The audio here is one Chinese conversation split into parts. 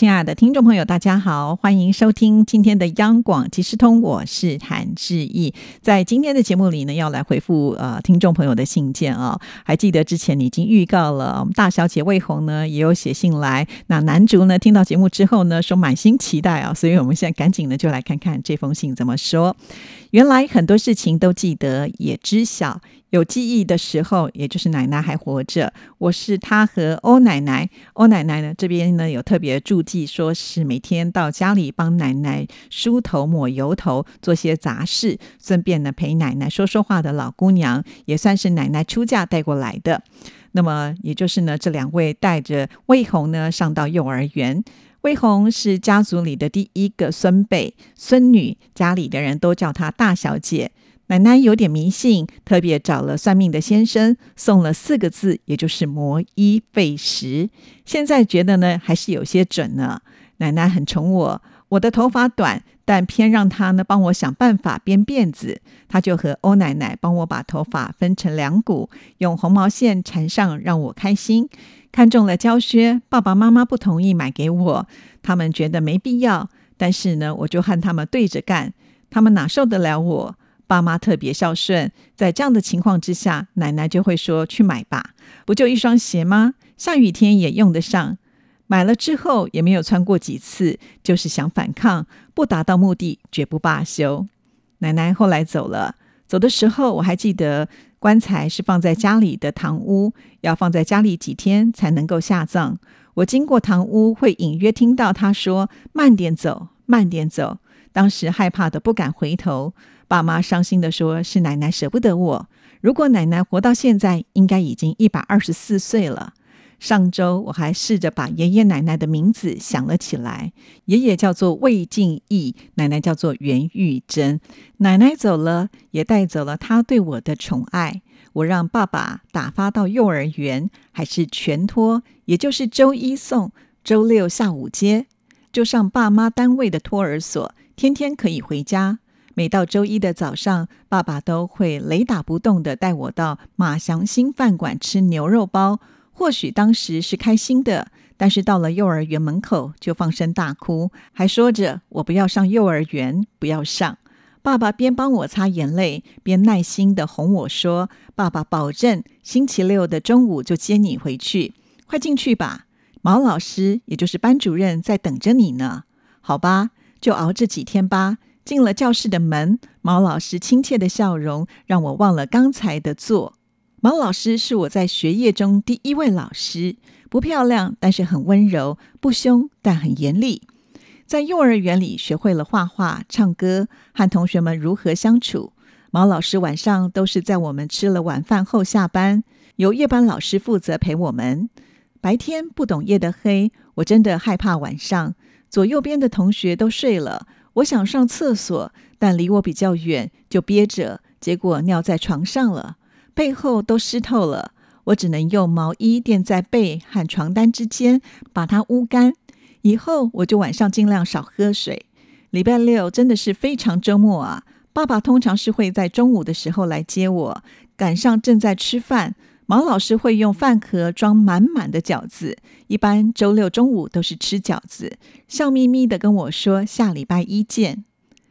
亲爱的听众朋友，大家好，欢迎收听今天的央广即时通，我是谭志毅。在今天的节目里呢，要来回复呃听众朋友的信件啊。还记得之前你已经预告了，我们大小姐魏红呢也有写信来。那男主呢听到节目之后呢，说满心期待啊，所以我们现在赶紧呢就来看看这封信怎么说。原来很多事情都记得，也知晓。有记忆的时候，也就是奶奶还活着。我是她和欧奶奶。欧奶奶呢，这边呢有特别注记，说是每天到家里帮奶奶梳头、抹油头，做些杂事，顺便呢陪奶奶说说话的老姑娘，也算是奶奶出嫁带过来的。那么，也就是呢，这两位带着魏红呢上到幼儿园。魏红是家族里的第一个孙辈、孙女，家里的人都叫她大小姐。奶奶有点迷信，特别找了算命的先生送了四个字，也就是“磨衣费时”。现在觉得呢，还是有些准呢。奶奶很宠我，我的头发短，但偏让她呢帮我想办法编辫子。她就和欧奶奶帮我把头发分成两股，用红毛线缠上，让我开心。看中了胶靴，爸爸妈妈不同意买给我，他们觉得没必要。但是呢，我就和他们对着干，他们哪受得了我？爸妈特别孝顺，在这样的情况之下，奶奶就会说：“去买吧，不就一双鞋吗？下雨天也用得上。”买了之后也没有穿过几次，就是想反抗，不达到目的绝不罢休。奶奶后来走了，走的时候我还记得，棺材是放在家里的堂屋，要放在家里几天才能够下葬。我经过堂屋，会隐约听到他说：“慢点走，慢点走。”当时害怕的不敢回头。爸妈伤心的说：“是奶奶舍不得我。如果奶奶活到现在，应该已经一百二十四岁了。”上周我还试着把爷爷奶奶的名字想了起来。爷爷叫做魏敬义，奶奶叫做袁玉珍。奶奶走了，也带走了她对我的宠爱。我让爸爸打发到幼儿园，还是全托，也就是周一送，周六下午接，就上爸妈单位的托儿所，天天可以回家。每到周一的早上，爸爸都会雷打不动的带我到马祥兴饭馆吃牛肉包。或许当时是开心的，但是到了幼儿园门口就放声大哭，还说着我不要上幼儿园，不要上。爸爸边帮我擦眼泪，边耐心的哄我说：“爸爸保证星期六的中午就接你回去，快进去吧。毛老师，也就是班主任在等着你呢。好吧，就熬这几天吧。”进了教室的门，毛老师亲切的笑容让我忘了刚才的坐。毛老师是我在学业中第一位老师，不漂亮，但是很温柔；不凶，但很严厉。在幼儿园里学会了画画、唱歌，和同学们如何相处。毛老师晚上都是在我们吃了晚饭后下班，由夜班老师负责陪我们。白天不懂夜的黑，我真的害怕晚上。左右边的同学都睡了。我想上厕所，但离我比较远，就憋着，结果尿在床上了，背后都湿透了。我只能用毛衣垫在背和床单之间，把它捂干。以后我就晚上尽量少喝水。礼拜六真的是非常周末啊！爸爸通常是会在中午的时候来接我，赶上正在吃饭。毛老师会用饭盒装满满的饺子，一般周六中午都是吃饺子，笑眯眯的跟我说下礼拜一见。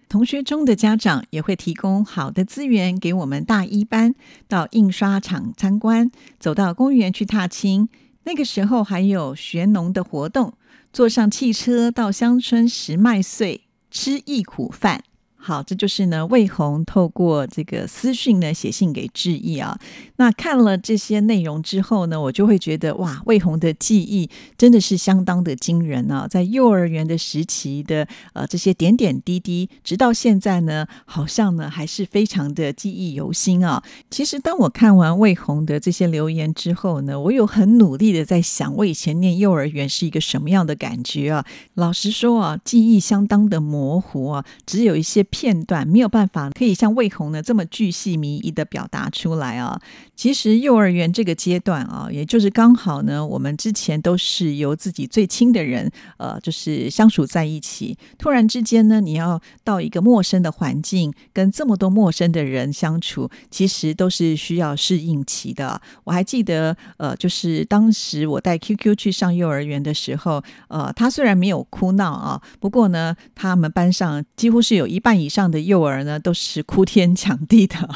同学中的家长也会提供好的资源给我们大一班，到印刷厂参观，走到公园去踏青。那个时候还有学农的活动，坐上汽车到乡村拾麦穗，吃一苦饭。好，这就是呢，魏红透过这个私讯呢写信给志毅啊。那看了这些内容之后呢，我就会觉得哇，魏红的记忆真的是相当的惊人啊！在幼儿园的时期的呃这些点点滴滴，直到现在呢，好像呢还是非常的记忆犹新啊。其实当我看完魏红的这些留言之后呢，我有很努力的在想，我以前念幼儿园是一个什么样的感觉啊？老实说啊，记忆相当的模糊啊，只有一些。片段没有办法可以像魏红呢这么巨细靡遗的表达出来啊。其实幼儿园这个阶段啊，也就是刚好呢，我们之前都是由自己最亲的人，呃，就是相处在一起。突然之间呢，你要到一个陌生的环境，跟这么多陌生的人相处，其实都是需要适应期的。我还记得，呃，就是当时我带 QQ 去上幼儿园的时候，呃，他虽然没有哭闹啊，不过呢，他们班上几乎是有一半以上的幼儿呢，都是哭天抢地的。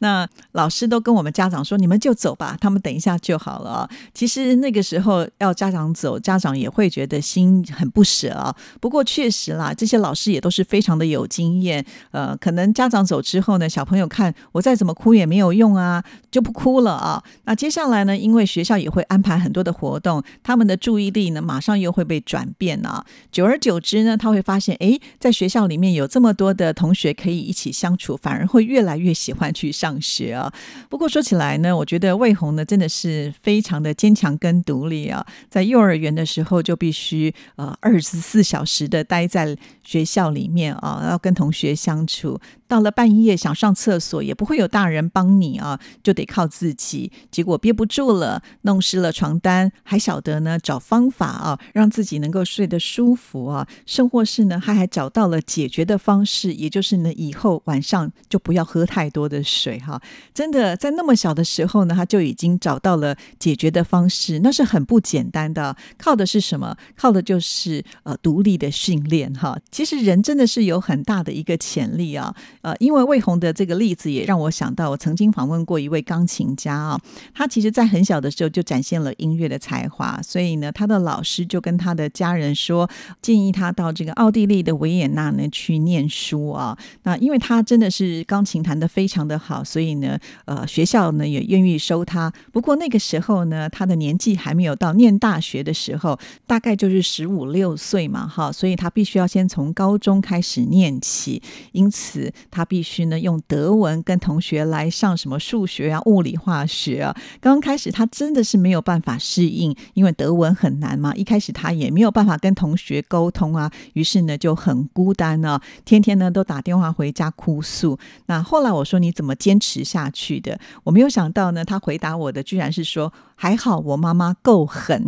那老师都跟我们家长说：“你们就走吧，他们等一下就好了。”其实那个时候要家长走，家长也会觉得心很不舍啊。不过确实啦，这些老师也都是非常的有经验。呃，可能家长走之后呢，小朋友看我再怎么哭也没有用啊，就不哭了啊。那接下来呢，因为学校也会安排很多的活动，他们的注意力呢，马上又会被转变啊。久而久之呢，他会发现，哎，在学校里面有这么多的同学可以一起相处，反而会越来越喜欢去上学啊。不过说起来呢，我觉得魏红呢真的是非常的坚强跟独立啊。在幼儿园的时候就必须呃二十四小时的待在学校里面啊，要跟同学相处。到了半夜想上厕所也不会有大人帮你啊，就得靠自己。结果憋不住了，弄湿了床单，还晓得呢找方法啊，让自己能够睡得舒服啊。甚或是呢，他还找到了解决的方式，也就是呢以后晚上就不要喝太多的水哈。真的在那么小的时候呢，他就已经找到了解决的方式，那是很不简单的。靠的是什么？靠的就是呃独立的训练哈。其实人真的是有很大的一个潜力啊。呃，因为魏红的这个例子也让我想到，我曾经访问过一位钢琴家啊，他其实在很小的时候就展现了音乐的才华，所以呢，他的老师就跟他的家人说，建议他到这个奥地利的维也纳呢去念书啊。那因为他真的是钢琴弹得非常的好，所以呢，呃，学校呢也愿意收他。不过那个时候呢，他的年纪还没有到念大学的时候，大概就是十五六岁嘛，哈，所以他必须要先从高中开始念起，因此。他必须呢用德文跟同学来上什么数学啊、物理、化学啊。刚刚开始他真的是没有办法适应，因为德文很难嘛。一开始他也没有办法跟同学沟通啊，于是呢就很孤单呢，天天呢都打电话回家哭诉。那后来我说你怎么坚持下去的？我没有想到呢，他回答我的居然是说还好我妈妈够狠。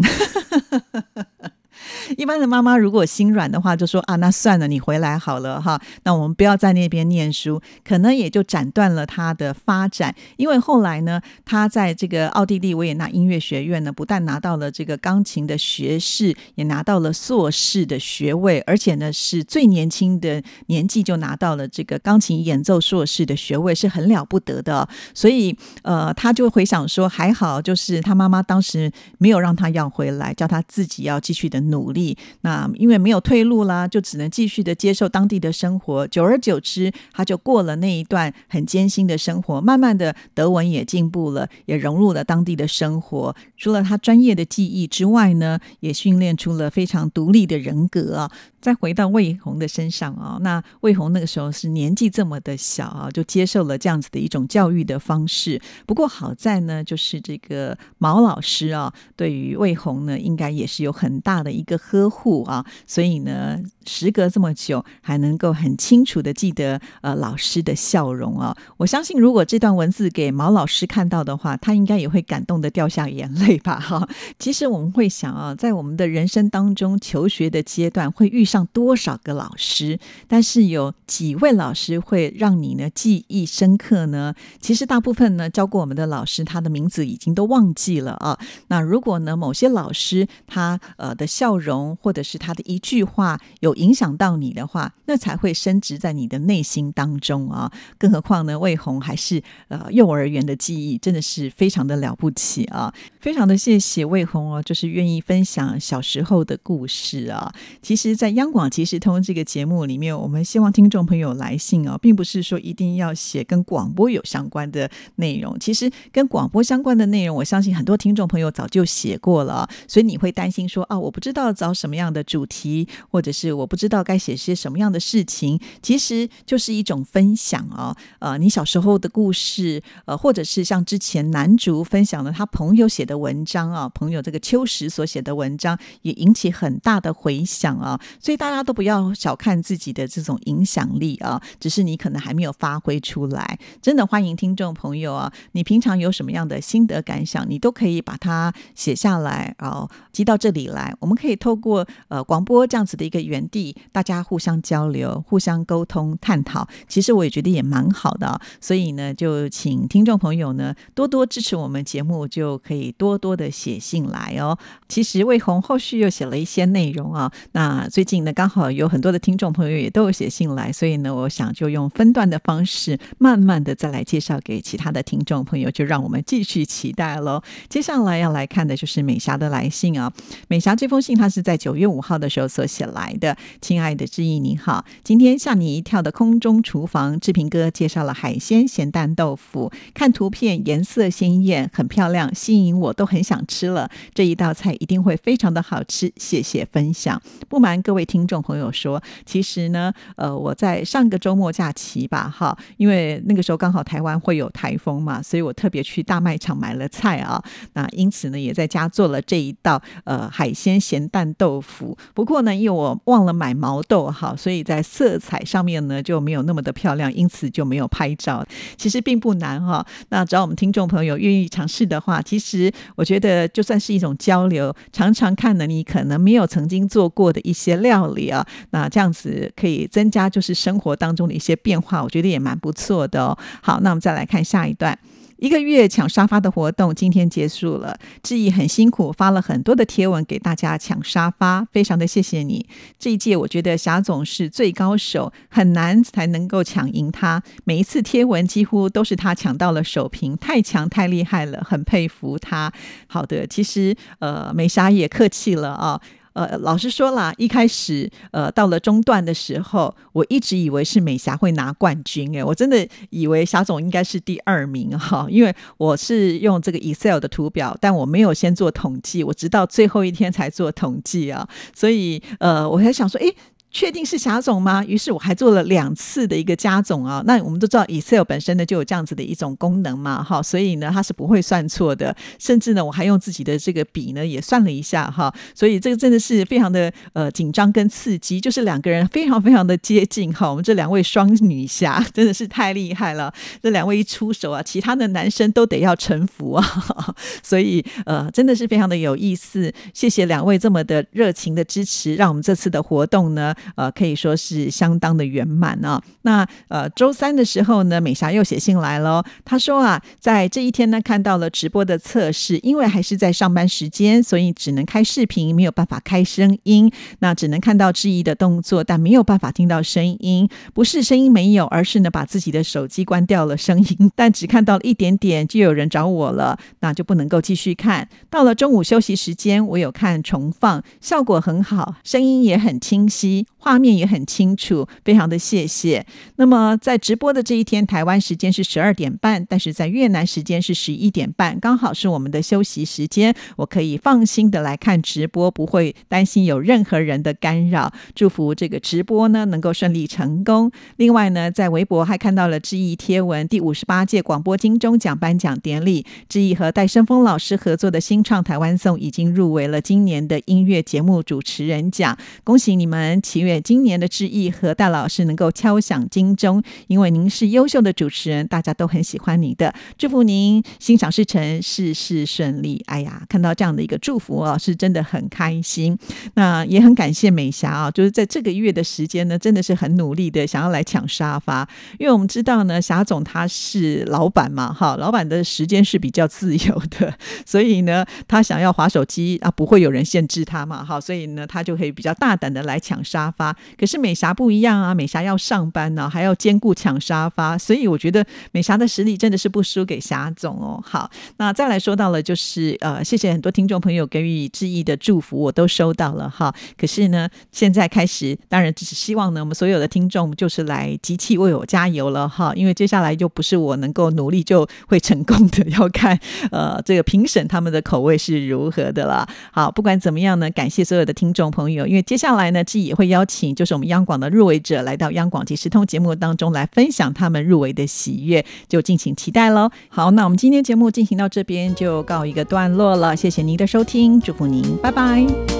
一般的妈妈如果心软的话，就说啊，那算了，你回来好了哈。那我们不要在那边念书，可能也就斩断了他的发展。因为后来呢，他在这个奥地利维也纳音乐学院呢，不但拿到了这个钢琴的学士，也拿到了硕士的学位，而且呢，是最年轻的年纪就拿到了这个钢琴演奏硕士的学位，是很了不得的。所以呃，他就回想说，还好就是他妈妈当时没有让他要回来，叫他自己要继续的。努力，那因为没有退路啦，就只能继续的接受当地的生活。久而久之，他就过了那一段很艰辛的生活。慢慢的，德文也进步了，也融入了当地的生活。除了他专业的技艺之外呢，也训练出了非常独立的人格啊。再回到魏红的身上啊，那魏红那个时候是年纪这么的小啊，就接受了这样子的一种教育的方式。不过好在呢，就是这个毛老师啊，对于魏红呢，应该也是有很大的一个呵护啊，所以呢，时隔这么久，还能够很清楚的记得呃老师的笑容啊。我相信，如果这段文字给毛老师看到的话，他应该也会感动的掉下眼泪吧。哈，其实我们会想啊，在我们的人生当中，求学的阶段会遇。上多少个老师？但是有几位老师会让你呢记忆深刻呢？其实大部分呢教过我们的老师，他的名字已经都忘记了啊。那如果呢某些老师他呃的笑容，或者是他的一句话有影响到你的话，那才会升值在你的内心当中啊。更何况呢，魏红还是呃幼儿园的记忆，真的是非常的了不起啊！非常的谢谢魏红哦，就是愿意分享小时候的故事啊。其实，在央广即时通这个节目里面，我们希望听众朋友来信哦，并不是说一定要写跟广播有相关的内容。其实跟广播相关的内容，我相信很多听众朋友早就写过了，所以你会担心说啊，我不知道找什么样的主题，或者是我不知道该写些什么样的事情，其实就是一种分享哦。呃，你小时候的故事，呃，或者是像之前男主分享了他朋友写的文章啊，朋友这个秋实所写的文章也引起很大的回响啊。所以大家都不要小看自己的这种影响力啊，只是你可能还没有发挥出来。真的欢迎听众朋友啊，你平常有什么样的心得感想，你都可以把它写下来，然后寄到这里来。我们可以透透过呃广播这样子的一个园地，大家互相交流、互相沟通、探讨。其实我也觉得也蛮好的。所以呢，就请听众朋友呢多多支持我们节目，就可以多多的写信来哦。其实魏红后续又写了一些内容啊。那最近呢，刚好有很多的听众朋友也都有写信来，所以呢，我想就用分段的方式，慢慢的再来介绍给其他的听众朋友，就让我们继续期待喽。接下来要来看的就是美霞的来信啊。美霞这封信，她是在九月五号的时候所写来的。亲爱的志毅，你好，今天吓你一跳的空中厨房，志平哥介绍了海鲜咸蛋豆腐，看图片颜色鲜艳，很漂亮，吸引我都很想吃了。这一道菜一定会非常的好吃，谢谢分享。不瞒各位听众朋友说，其实呢，呃，我在上个周末假期吧，哈，因为那个时候刚好台湾会有台风嘛，所以我特别去大卖场买了菜啊，那因此呢，也在家做了这一道呃海鲜咸蛋豆腐。不过呢，因为我忘了买毛豆哈，所以在色彩上面呢就没有那么的漂亮，因此就没有拍照。其实并不难哈，那只要我们听众朋友愿意尝试的话，其实我觉得就算是一种交流，常常看呢，你可能没有曾经做过的一些料理啊，那这样子可以增加就是生活当中的一些变化，我觉得也蛮不错的哦。好，那我们再来看下一段。一个月抢沙发的活动今天结束了，志毅很辛苦，发了很多的贴文给大家抢沙发，非常的谢谢你。这一届我觉得霞总是最高手，很难才能够抢赢他。每一次贴文几乎都是他抢到了首屏，太强太厉害了，很佩服他。好的，其实呃美霞也客气了啊。呃，老实说啦，一开始呃到了中段的时候，我一直以为是美霞会拿冠军，哎，我真的以为霞总应该是第二名哈，因为我是用这个 Excel 的图表，但我没有先做统计，我直到最后一天才做统计啊，所以呃，我还想说，哎。确定是霞总吗？于是我还做了两次的一个加总啊。那我们都知道，Excel 本身呢就有这样子的一种功能嘛，哈，所以呢它是不会算错的。甚至呢我还用自己的这个笔呢也算了一下哈，所以这个真的是非常的呃紧张跟刺激，就是两个人非常非常的接近哈。我们这两位双女侠 真的是太厉害了，这两位一出手啊，其他的男生都得要臣服啊。所以呃真的是非常的有意思，谢谢两位这么的热情的支持，让我们这次的活动呢。呃，可以说是相当的圆满啊。那呃，周三的时候呢，美霞又写信来了。她说啊，在这一天呢，看到了直播的测试，因为还是在上班时间，所以只能开视频，没有办法开声音。那只能看到质疑的动作，但没有办法听到声音。不是声音没有，而是呢，把自己的手机关掉了声音，但只看到了一点点，就有人找我了，那就不能够继续看。到了中午休息时间，我有看重放，效果很好，声音也很清晰。画面也很清楚，非常的谢谢。那么在直播的这一天，台湾时间是十二点半，但是在越南时间是十一点半，刚好是我们的休息时间，我可以放心的来看直播，不会担心有任何人的干扰。祝福这个直播呢能够顺利成功。另外呢，在微博还看到了志毅贴文，第五十八届广播金钟奖颁奖典礼，志毅和戴胜峰老师合作的新创台湾颂已经入围了今年的音乐节目主持人奖，恭喜你们，祈愿。今年的志毅和戴老师能够敲响金钟，因为您是优秀的主持人，大家都很喜欢你的。祝福您心想事成，事事顺利。哎呀，看到这样的一个祝福啊，是真的很开心。那也很感谢美霞啊，就是在这个月的时间呢，真的是很努力的想要来抢沙发，因为我们知道呢，霞总他是老板嘛，哈，老板的时间是比较自由的，所以呢，他想要划手机啊，不会有人限制他嘛，哈，所以呢，他就可以比较大胆的来抢沙发。发。可是美霞不一样啊，美霞要上班呢，还要兼顾抢沙发，所以我觉得美霞的实力真的是不输给霞总哦。好，那再来说到了，就是呃，谢谢很多听众朋友给予致意的祝福，我都收到了哈。可是呢，现在开始，当然只是希望呢，我们所有的听众就是来集气为我加油了哈，因为接下来就不是我能够努力就会成功的，要看呃这个评审他们的口味是如何的了。好，不管怎么样呢，感谢所有的听众朋友，因为接下来呢，志也会邀请就是我们央广的入围者来到央广即时通节目当中来分享他们入围的喜悦，就敬请期待喽。好，那我们今天节目进行到这边就告一个段落了，谢谢您的收听，祝福您，拜拜。